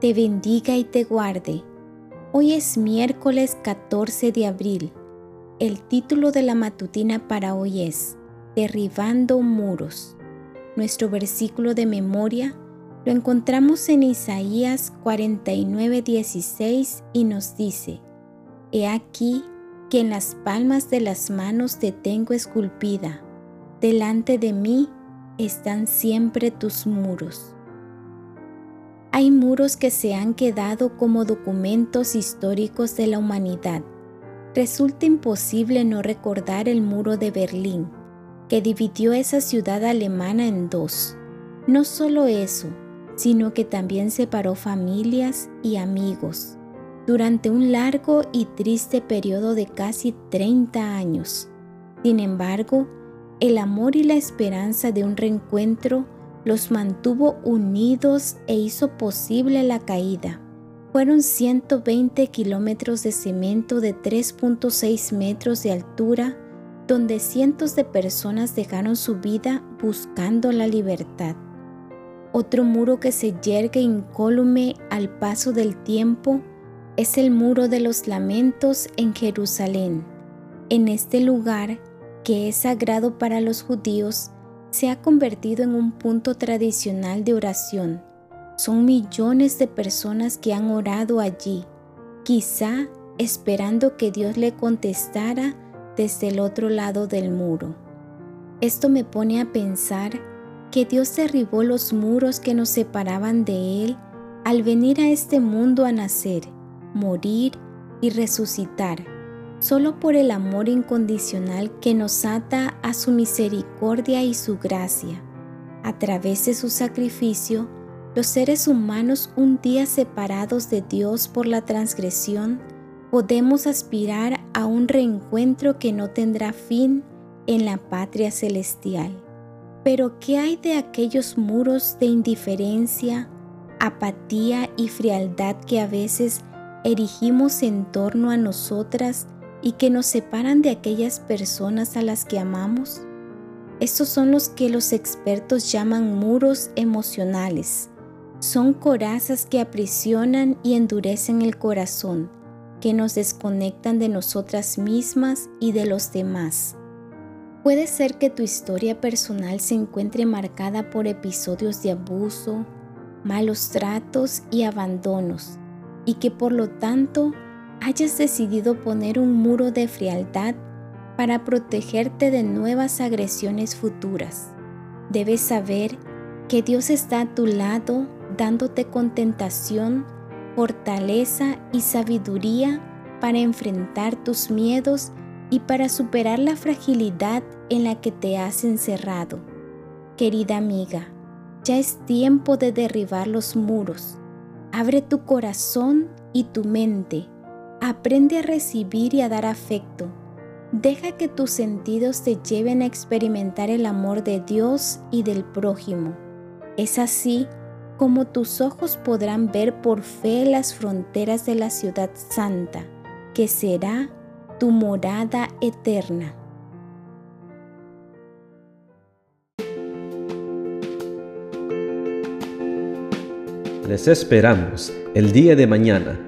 te bendiga y te guarde. Hoy es miércoles 14 de abril. El título de la matutina para hoy es Derribando muros. Nuestro versículo de memoria lo encontramos en Isaías 49:16 y nos dice, He aquí que en las palmas de las manos te tengo esculpida, delante de mí están siempre tus muros. Hay muros que se han quedado como documentos históricos de la humanidad. Resulta imposible no recordar el muro de Berlín, que dividió esa ciudad alemana en dos. No solo eso, sino que también separó familias y amigos durante un largo y triste periodo de casi 30 años. Sin embargo, el amor y la esperanza de un reencuentro los mantuvo unidos e hizo posible la caída. Fueron 120 kilómetros de cemento de 3.6 metros de altura, donde cientos de personas dejaron su vida buscando la libertad. Otro muro que se yergue incólume al paso del tiempo es el muro de los lamentos en Jerusalén. En este lugar, que es sagrado para los judíos, se ha convertido en un punto tradicional de oración. Son millones de personas que han orado allí, quizá esperando que Dios le contestara desde el otro lado del muro. Esto me pone a pensar que Dios derribó los muros que nos separaban de Él al venir a este mundo a nacer, morir y resucitar, solo por el amor incondicional que nos ata a su misericordia y su gracia. A través de su sacrificio, los seres humanos un día separados de Dios por la transgresión, podemos aspirar a un reencuentro que no tendrá fin en la patria celestial. Pero ¿qué hay de aquellos muros de indiferencia, apatía y frialdad que a veces erigimos en torno a nosotras y que nos separan de aquellas personas a las que amamos? Estos son los que los expertos llaman muros emocionales. Son corazas que aprisionan y endurecen el corazón, que nos desconectan de nosotras mismas y de los demás. Puede ser que tu historia personal se encuentre marcada por episodios de abuso, malos tratos y abandonos, y que por lo tanto hayas decidido poner un muro de frialdad para protegerte de nuevas agresiones futuras. Debes saber que Dios está a tu lado dándote contentación, fortaleza y sabiduría para enfrentar tus miedos y para superar la fragilidad en la que te has encerrado. Querida amiga, ya es tiempo de derribar los muros. Abre tu corazón y tu mente. Aprende a recibir y a dar afecto. Deja que tus sentidos te lleven a experimentar el amor de Dios y del prójimo. Es así como tus ojos podrán ver por fe las fronteras de la ciudad santa, que será tu morada eterna. Les esperamos el día de mañana